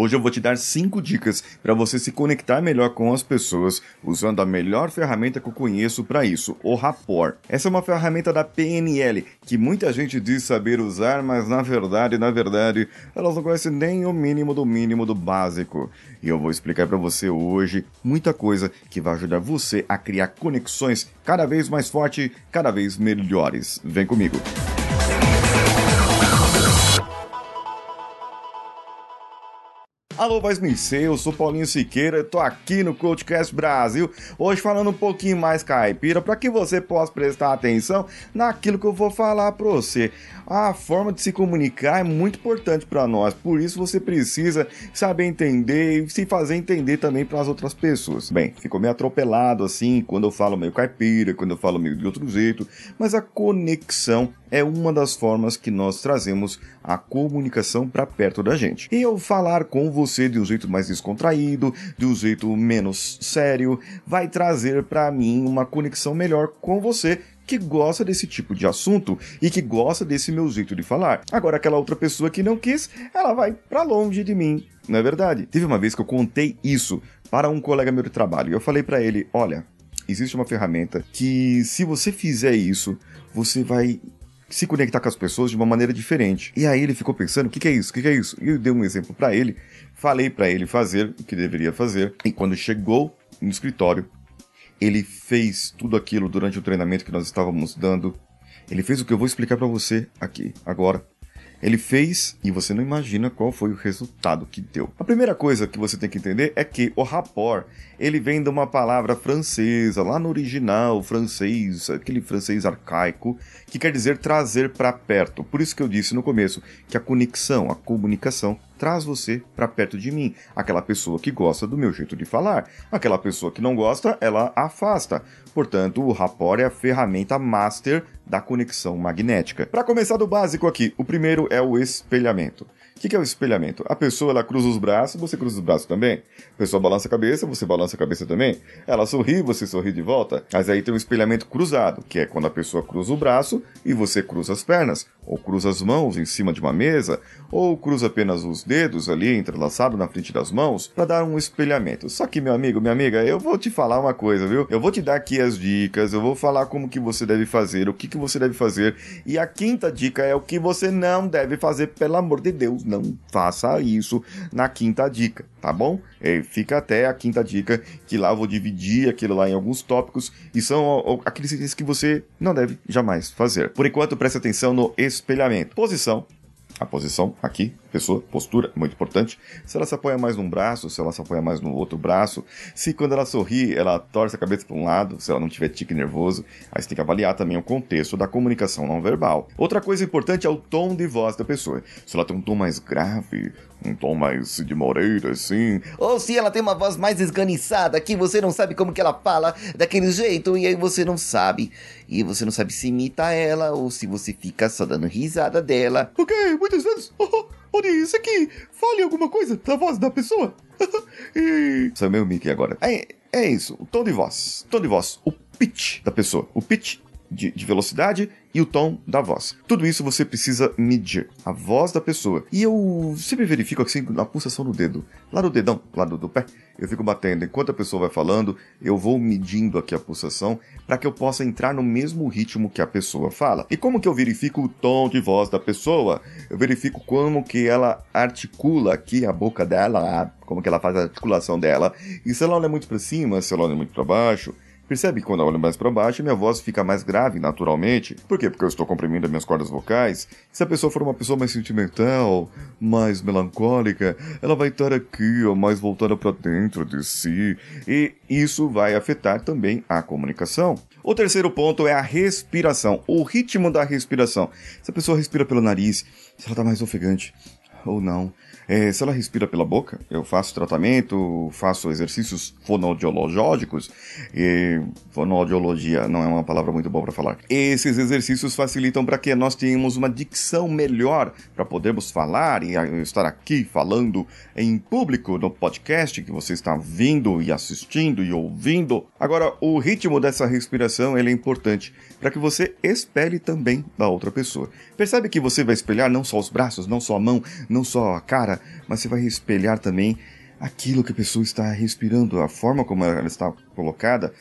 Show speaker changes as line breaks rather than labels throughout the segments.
Hoje eu vou te dar 5 dicas para você se conectar melhor com as pessoas usando a melhor ferramenta que eu conheço para isso, o Rapport. Essa é uma ferramenta da PNL que muita gente diz saber usar, mas na verdade, na verdade, elas não conhecem nem o mínimo do mínimo do básico. E eu vou explicar para você hoje muita coisa que vai ajudar você a criar conexões cada vez mais fortes, cada vez melhores. Vem comigo. Alô, Voz Micê, eu sou Paulinho Siqueira, tô aqui no Coachcast Brasil, hoje falando um pouquinho mais caipira, para que você possa prestar atenção naquilo que eu vou falar para você. A forma de se comunicar é muito importante para nós, por isso você precisa saber entender e se fazer entender também para as outras pessoas. Bem, ficou meio atropelado assim, quando eu falo meio caipira, quando eu falo meio de outro jeito, mas a conexão é uma das formas que nós trazemos a comunicação para perto da gente. E eu falar com você de um jeito mais descontraído, de um jeito menos sério, vai trazer para mim uma conexão melhor com você que gosta desse tipo de assunto e que gosta desse meu jeito de falar. Agora aquela outra pessoa que não quis, ela vai para longe de mim. Não é verdade? Teve uma vez que eu contei isso para um colega meu de trabalho. E eu falei para ele: "Olha, existe uma ferramenta que se você fizer isso, você vai se conectar com as pessoas de uma maneira diferente. E aí ele ficou pensando, o que, que, é isso? O que, que, é isso? E eu dei um exemplo para ele, falei para ele fazer o que deveria fazer, e quando chegou no escritório, ele fez tudo aquilo durante o treinamento que nós estávamos dando. Ele fez o que eu vou explicar para você aqui, agora. Ele fez e você não imagina qual foi o resultado que deu. A primeira coisa que você tem que entender é que o rapport, ele vem de uma palavra francesa, lá no original francês, aquele francês arcaico, que quer dizer trazer para perto. Por isso que eu disse no começo que a conexão, a comunicação traz você para perto de mim. Aquela pessoa que gosta do meu jeito de falar. Aquela pessoa que não gosta, ela afasta. Portanto, o rapport é a ferramenta master da conexão magnética. Para começar do básico aqui, o primeiro é o espelhamento. O que, que, é o espelhamento? A pessoa ela cruza os braços, você cruza os braços também. A pessoa balança a cabeça, você balança a cabeça também. Ela sorri, você sorri de volta. Mas aí tem um espelhamento cruzado, que é quando a pessoa cruza o braço e você cruza as pernas, ou cruza as mãos em cima de uma mesa, ou cruza apenas os dedos ali entrelaçado na frente das mãos para dar um espelhamento. Só que meu amigo, minha amiga, eu vou te falar uma coisa, viu? Eu vou te dar aqui as dicas, eu vou falar como que você deve fazer, o que que você deve fazer. E a quinta dica é o que você não deve fazer, pelo amor de Deus não faça isso na quinta dica, tá bom? É, fica até a quinta dica, que lá eu vou dividir aquilo lá em alguns tópicos e são aqueles itens que você não deve jamais fazer. Por enquanto, preste atenção no espelhamento. Posição, a posição aqui, pessoa, postura, muito importante. Se ela se apoia mais num braço, se ela se apoia mais no outro braço, se quando ela sorri, ela torce a cabeça para um lado, se ela não tiver tique nervoso, aí você tem que avaliar também o contexto da comunicação não verbal. Outra coisa importante é o tom de voz da pessoa. Se ela tem um tom mais grave, um tom mais de Moreira, assim.
Ou se ela tem uma voz mais esganiçada, que você não sabe como que ela fala daquele jeito, e aí você não sabe. E você não sabe se imita ela, ou se você fica só dando risada dela.
Ok, muitas vezes. Onde isso aqui? Fale alguma coisa da voz da pessoa. e... Isso é meu Mickey agora. É, é isso, o tom de voz. Tom de voz, o pitch da pessoa. O pitch de, de, velocidade e o tom da voz. Tudo isso você precisa medir, a voz da pessoa. E eu sempre verifico assim a pulsação no dedo, lá no dedão, lá do, do pé. Eu fico batendo. Enquanto a pessoa vai falando, eu vou medindo aqui a pulsação para que eu possa entrar no mesmo ritmo que a pessoa fala. E como que eu verifico o tom de voz da pessoa? Eu verifico como que ela articula aqui a boca dela, como que ela faz a articulação dela. E se ela olha muito para cima, se ela olha muito para baixo, Percebe que quando eu olho mais para baixo, minha voz fica mais grave naturalmente. Por quê? Porque eu estou comprimindo as minhas cordas vocais. Se a pessoa for uma pessoa mais sentimental, mais melancólica, ela vai estar aqui, ó, mais voltada para dentro de si. E isso vai afetar também a comunicação. O terceiro ponto é a respiração, o ritmo da respiração. Se a pessoa respira pelo nariz, se ela está mais ofegante ou não, é, se ela respira pela boca, eu faço tratamento, faço exercícios fonoaudiológicos. E fonoaudiologia não é uma palavra muito boa para falar. Esses exercícios facilitam para que nós tenhamos uma dicção melhor para podermos falar e estar aqui falando em público no podcast que você está vindo e assistindo e ouvindo. Agora, o ritmo dessa respiração é importante para que você espelhe também da outra pessoa. Percebe que você vai espelhar não só os braços, não só a mão, não só a cara, mas você vai espelhar também aquilo que a pessoa está respirando, a forma como ela está colocada,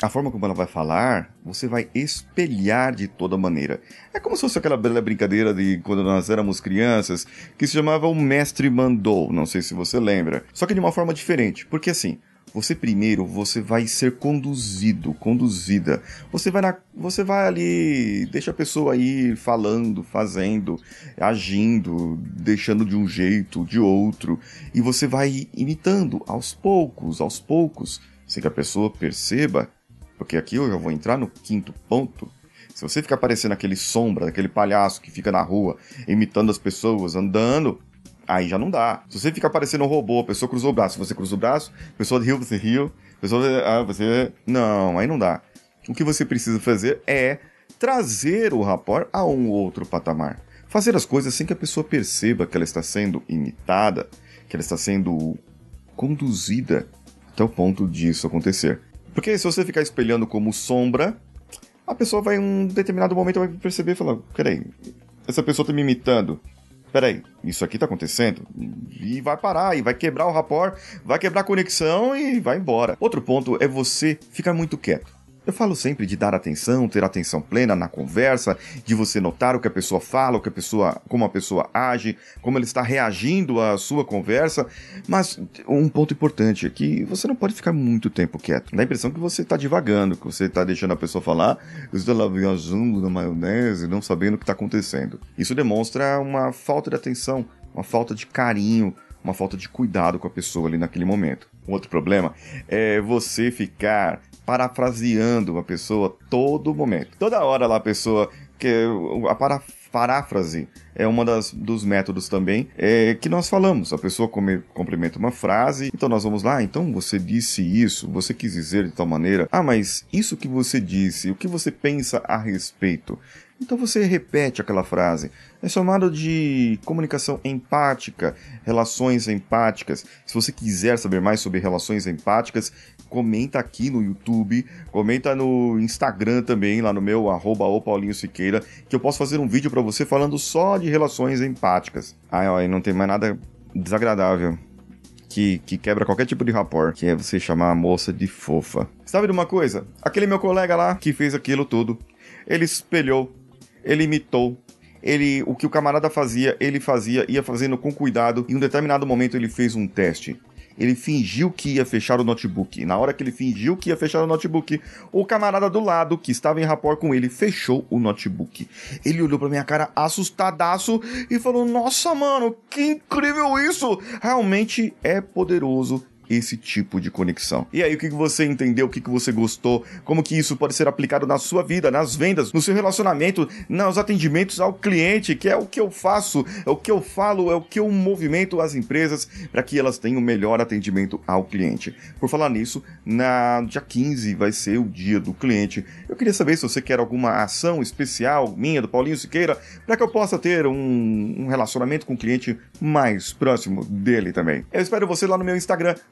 a forma como ela vai falar, você vai espelhar de toda maneira. É como se fosse aquela bela brincadeira de quando nós éramos crianças, que se chamava o Mestre Mandou, não sei se você lembra. Só que de uma forma diferente, porque assim, você primeiro você vai ser conduzido, conduzida. Você vai na, você vai ali, deixa a pessoa ir falando, fazendo, agindo, deixando de um jeito, de outro, e você vai imitando aos poucos, aos poucos, sem que a pessoa perceba, porque aqui eu já vou entrar no quinto ponto. Se você ficar parecendo aquele sombra, aquele palhaço que fica na rua imitando as pessoas, andando, Aí já não dá. Se você fica parecendo um robô, a pessoa cruzou o braço, você cruza o braço, a pessoa riu, você riu, a pessoa. Ah, você. Não, aí não dá. O que você precisa fazer é trazer o rapport a um outro patamar. Fazer as coisas sem que a pessoa perceba que ela está sendo imitada, que ela está sendo conduzida até o ponto disso acontecer. Porque se você ficar espelhando como sombra, a pessoa vai em um determinado momento vai perceber e falar: peraí, essa pessoa está me imitando peraí, isso aqui tá acontecendo? E vai parar, e vai quebrar o rapport, vai quebrar a conexão e vai embora. Outro ponto é você ficar muito quieto. Eu falo sempre de dar atenção, ter atenção plena na conversa, de você notar o que a pessoa fala, o que a pessoa, como a pessoa age, como ela está reagindo à sua conversa. Mas um ponto importante é que você não pode ficar muito tempo quieto. Dá a impressão que você está divagando, que você está deixando a pessoa falar, você está viajando na maionese, não sabendo o que está acontecendo. Isso demonstra uma falta de atenção, uma falta de carinho, uma falta de cuidado com a pessoa ali naquele momento. Um outro problema é você ficar parafraseando a pessoa todo momento. Toda hora lá a pessoa que a para, paráfrase é uma das dos métodos também é, que nós falamos. A pessoa come, complementa uma frase, então nós vamos lá, então você disse isso, você quis dizer de tal maneira. Ah, mas isso que você disse, o que você pensa a respeito? Então você repete aquela frase. É chamado de comunicação empática, relações empáticas. Se você quiser saber mais sobre relações empáticas, comenta aqui no YouTube, comenta no Instagram também, lá no meu arroba Paulinho Siqueira, que eu posso fazer um vídeo para você falando só de relações empáticas. Ai, ai, não tem mais nada desagradável que, que, quebra qualquer tipo de rapport, que é você chamar a moça de fofa. Sabe de uma coisa? Aquele meu colega lá que fez aquilo tudo, ele espelhou ele imitou. Ele, o que o camarada fazia, ele fazia, ia fazendo com cuidado. E em um determinado momento ele fez um teste. Ele fingiu que ia fechar o notebook. Na hora que ele fingiu que ia fechar o notebook, o camarada do lado, que estava em rapport com ele, fechou o notebook. Ele olhou pra minha cara assustadaço e falou: Nossa, mano, que incrível isso! Realmente é poderoso esse tipo de conexão. E aí, o que você entendeu, o que você gostou, como que isso pode ser aplicado na sua vida, nas vendas, no seu relacionamento, nos atendimentos ao cliente, que é o que eu faço, é o que eu falo, é o que eu movimento as empresas para que elas tenham o melhor atendimento ao cliente. Por falar nisso, na dia 15 vai ser o dia do cliente. Eu queria saber se você quer alguma ação especial minha, do Paulinho Siqueira, para que eu possa ter um, um relacionamento com o cliente mais próximo dele também. Eu espero você lá no meu Instagram,